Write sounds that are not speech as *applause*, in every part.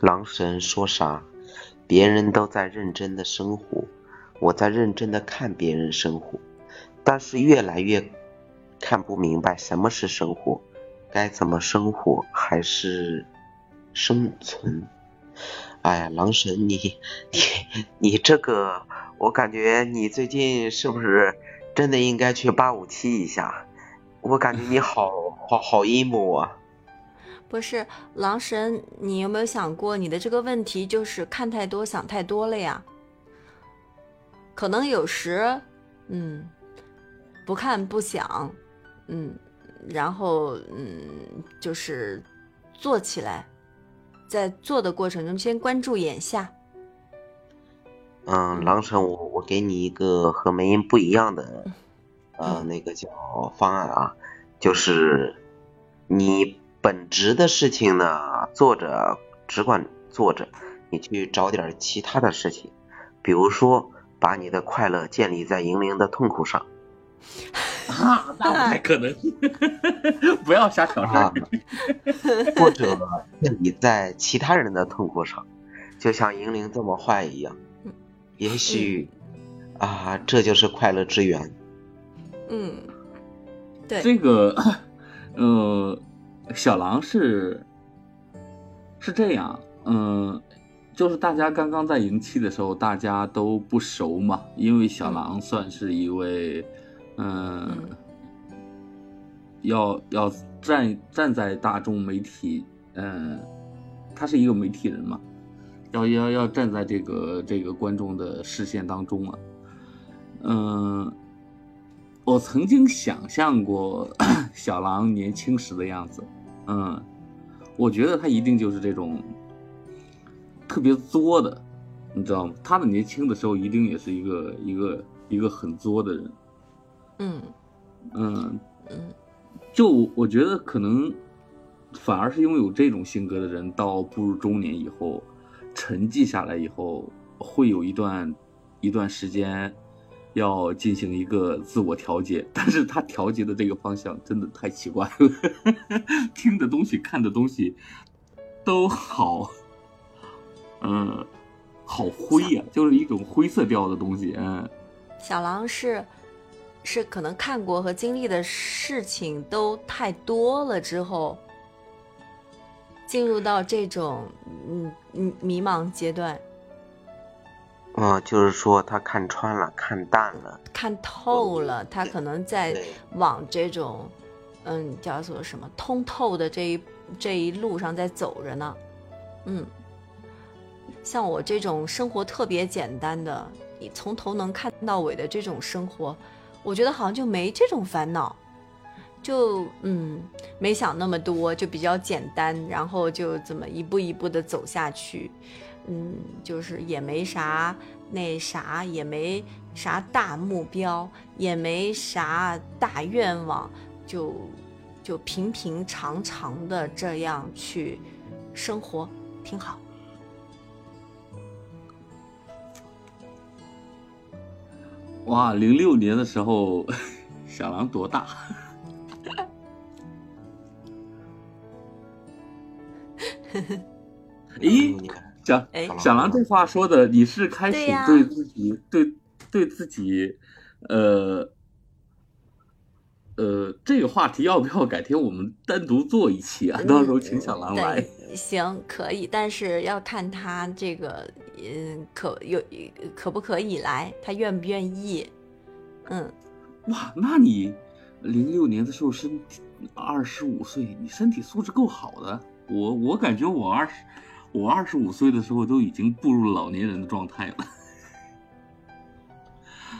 狼神说啥？别人都在认真的生活，我在认真的看别人生活，但是越来越看不明白什么是生活，该怎么生活还是生存？哎呀，狼神，你你你这个，我感觉你最近是不是真的应该去八五七一下？我感觉你好好好 emo 啊！不是狼神，你有没有想过，你的这个问题就是看太多、想太多了呀？可能有时，嗯，不看不想，嗯，然后嗯，就是做起来，在做的过程中先关注眼下。嗯，狼神，我我给你一个和梅英不一样的，呃，那个叫方案啊，就是你。本职的事情呢，做着只管做着，你去找点其他的事情，比如说把你的快乐建立在银铃的痛苦上。啊，那不太可能，*laughs* 不要瞎挑事儿。或者建立在其他人的痛苦上，就像银铃这么坏一样。也许啊，这就是快乐之源。嗯，对，这个，呃。小狼是是这样，嗯，就是大家刚刚在迎期的时候，大家都不熟嘛，因为小狼算是一位，嗯，要要站站在大众媒体，嗯，他是一个媒体人嘛，要要要站在这个这个观众的视线当中啊，嗯，我曾经想象过 *coughs* 小狼年轻时的样子。嗯，我觉得他一定就是这种特别作的，你知道吗？他的年轻的时候一定也是一个一个一个很作的人。嗯嗯嗯，就我觉得可能反而是拥有这种性格的人，到步入中年以后，沉寂下来以后，会有一段一段时间。要进行一个自我调节，但是他调节的这个方向真的太奇怪了，*laughs* 听的东西、看的东西都好，嗯，好灰呀，就是一种灰色调的东西。嗯，小狼是是可能看过和经历的事情都太多了之后，进入到这种嗯嗯迷茫阶段。嗯，就是说他看穿了，看淡了，看透了。他可能在往这种，嗯，叫做什么通透的这一这一路上在走着呢。嗯，像我这种生活特别简单的，你从头能看到尾的这种生活，我觉得好像就没这种烦恼，就嗯，没想那么多，就比较简单，然后就这么一步一步的走下去。嗯，就是也没啥那啥，也没啥大目标，也没啥大愿望，就就平平常常的这样去生活，挺好。哇，零六年的时候，*laughs* 小狼多大？*laughs* 咦？小小狼这话说的，你是开始对自己对对自己，呃呃，这个话题要不要改天我们单独做一期啊？到时候请小狼来。行，可以，但是要看他这个，嗯，可有可不可以来，他愿不愿意？嗯。哇，那你零六年的时候身体二十五岁，你身体素质够好的。我我感觉我二十。我二十五岁的时候都已经步入老年人的状态了。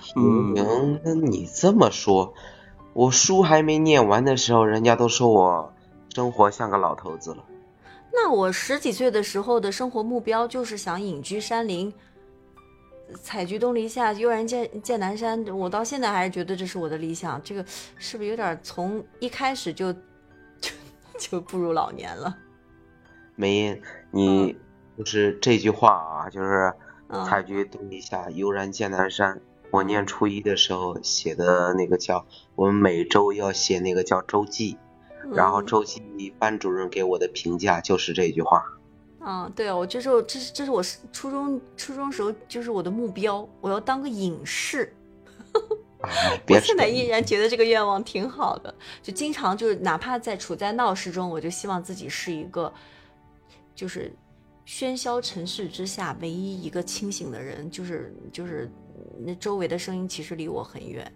行，那你这么说，我书还没念完的时候，人家都说我生活像个老头子了。那我十几岁的时候的生活目标就是想隐居山林，采菊东篱下，悠然见见南山。我到现在还是觉得这是我的理想。这个是不是有点从一开始就 *laughs* 就就步入老年了？梅，你就是这句话啊，就是采菊东篱下，悠然见南山。我念初一的时候写的那个叫，我们每周要写那个叫周记，然后周记班主任给我的评价就是这句话。嗯，对我这是这是这是我初中初中时候就是我的目标，我要当个影视。*laughs* 我现在依然觉得这个愿望挺好的，就经常就是哪怕在处在闹市中，我就希望自己是一个，就是喧嚣尘世之下唯一一个清醒的人，就是就是那周围的声音其实离我很远。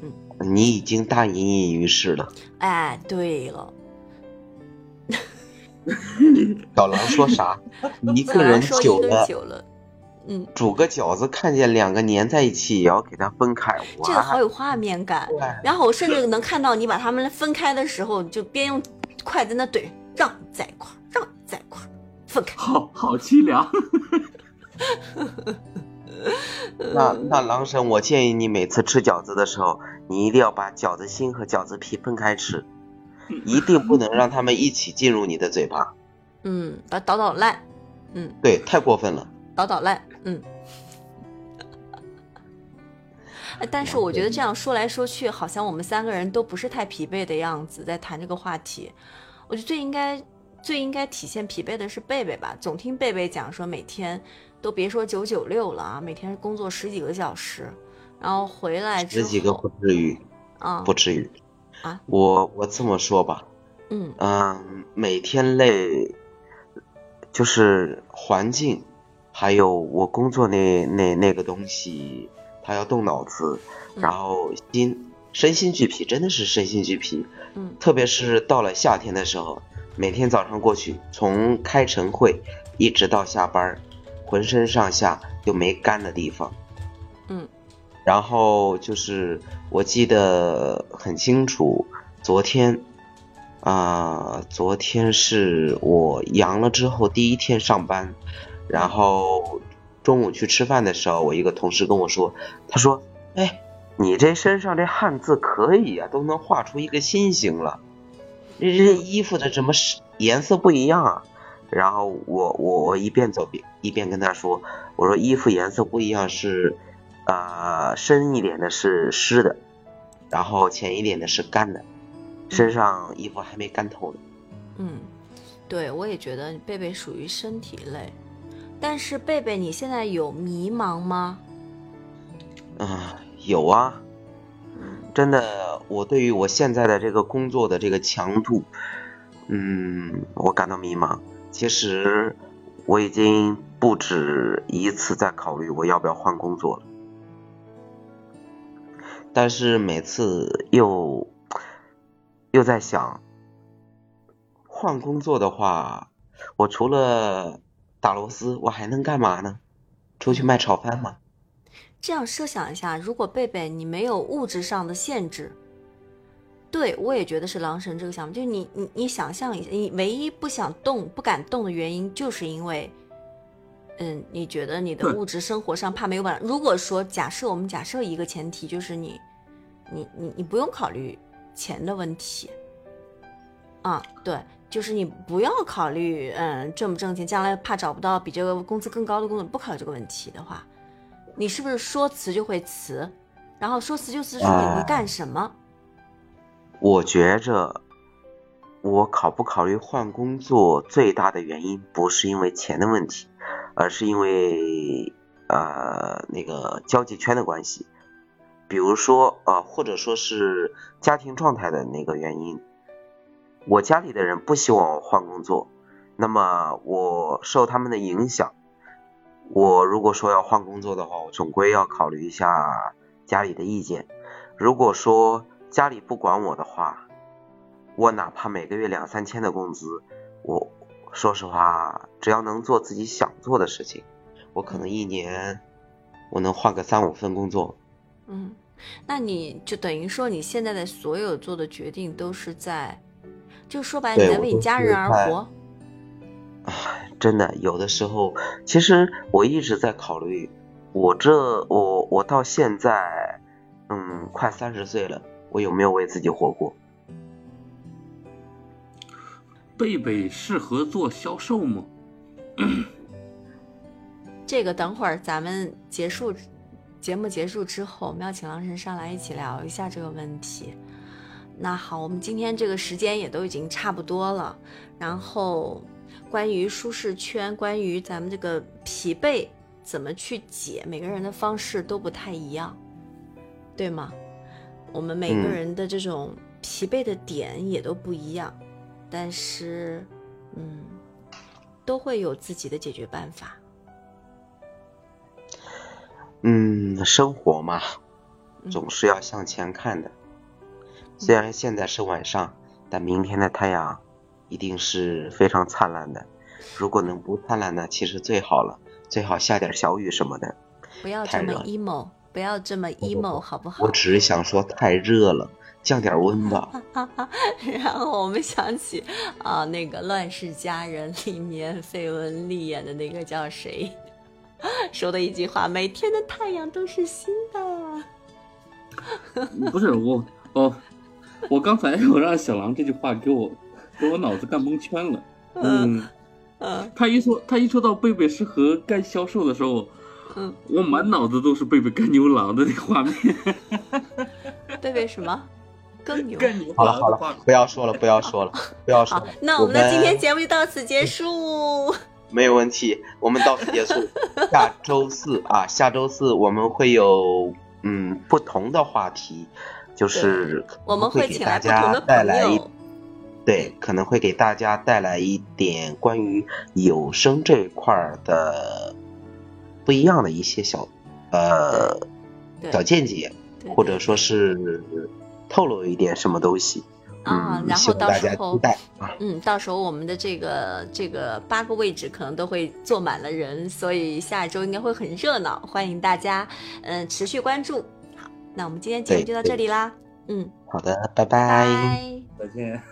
嗯，你已经大隐隐于市了。哎，对了。*laughs* 小狼说啥？一个人久了，久了嗯，煮个饺子，看见两个粘在一起，也要给它分开。这个好有画面感。然后我甚至能看到你把它们分开的时候，就边用筷子那怼，让在一块，让在一块，好好凄凉。*laughs* 那那狼神，我建议你每次吃饺子的时候，你一定要把饺子心和饺子皮分开吃。一定不能让他们一起进入你的嘴巴。嗯，把捣捣烂。嗯，对，太过分了。捣捣烂。嗯。但是我觉得这样说来说去，好像我们三个人都不是太疲惫的样子，在谈这个话题。我觉得最应该、最应该体现疲惫的是贝贝吧。总听贝贝讲说，每天都别说九九六了啊，每天工作十几个小时，然后回来十几个不至于啊，不至于。啊，我我这么说吧，嗯嗯，每天累，就是环境，还有我工作那那那个东西，他要动脑子，然后心身心俱疲，真的是身心俱疲。嗯，特别是到了夏天的时候，每天早上过去，从开晨会一直到下班，浑身上下就没干的地方。嗯。然后就是我记得很清楚，昨天，啊，昨天是我阳了之后第一天上班，然后中午去吃饭的时候，我一个同事跟我说，他说，哎，你这身上这汗渍可以啊，都能画出一个心形了，衣服的怎么颜色不一样啊？然后我我我一边走边一边跟他说，我说衣服颜色不一样是。呃，深一点的是湿的，然后浅一点的是干的，身上衣服还没干透呢。嗯，对，我也觉得贝贝属于身体类，但是贝贝你现在有迷茫吗？啊，有啊，真的，我对于我现在的这个工作的这个强度，嗯，我感到迷茫。其实我已经不止一次在考虑我要不要换工作了。但是每次又又在想，换工作的话，我除了打螺丝，我还能干嘛呢？出去卖炒饭吗？这样设想一下，如果贝贝你没有物质上的限制，对我也觉得是狼神这个想法，就是你你你想象一下，你唯一不想动、不敢动的原因，就是因为，嗯，你觉得你的物质生活上怕没有办法。如果说假设我们假设一个前提，就是你。你你你不用考虑钱的问题，啊，对，就是你不要考虑，嗯，挣不挣钱，将来怕找不到比这个工资更高的工作，不考虑这个问题的话，你是不是说辞就会辞？然后说辞就辞，说你会干什么？我觉着，我考不考虑换工作，最大的原因不是因为钱的问题，而是因为呃那个交际圈的关系。比如说，呃，或者说是家庭状态的那个原因，我家里的人不希望我换工作，那么我受他们的影响，我如果说要换工作的话，我总归要考虑一下家里的意见。如果说家里不管我的话，我哪怕每个月两三千的工资，我说实话，只要能做自己想做的事情，我可能一年我能换个三五份工作。嗯。那你就等于说，你现在的所有做的决定都是在，就说白了，你在为你家人而活。唉，真的，有的时候，其实我一直在考虑，我这我我到现在，嗯，快三十岁了，我有没有为自己活过？贝贝适合做销售吗？*clears throat* 这个等会儿咱们结束。节目结束之后，我们要请郎神上来一起聊一下这个问题。那好，我们今天这个时间也都已经差不多了。然后，关于舒适圈，关于咱们这个疲惫怎么去解，每个人的方式都不太一样，对吗？我们每个人的这种疲惫的点也都不一样，但是，嗯，都会有自己的解决办法。嗯，生活嘛，总是要向前看的。虽然现在是晚上，但明天的太阳一定是非常灿烂的。如果能不灿烂呢，其实最好了，最好下点小雨什么的。不要这么 emo，不要这么 emo，好不好？我只是想说，太热了，降点温吧。*laughs* 然后我们想起啊，那个《乱世佳人》里面费雯丽演的那个叫谁？*laughs* 说的一句话：“每天的太阳都是新的。”不是我哦，我刚才我让小狼这句话给我给我脑子干蒙圈了。*laughs* 嗯嗯，他一说他一说到贝贝适合干销售的时候，嗯，我满脑子都是贝贝跟牛郎的那个画面。*laughs* 贝贝什么？更牛？干牛？好了好了，不要说了不要说了不要说了。那我们的今天节目就到此结束。没有问题，我们到此结束。下周四啊，下周四我们会有嗯不同的话题，就是我们会给大家带来一对，可能会给大家带来一点关于有声这一块的不一样的一些小呃小见解，或者说是透露一点什么东西。啊，然后到时候，嗯，到时候我们的这个这个八个位置可能都会坐满了人，所以下一周应该会很热闹，欢迎大家嗯持续关注。好，那我们今天节目就到这里啦，嗯，好的，拜拜，再见。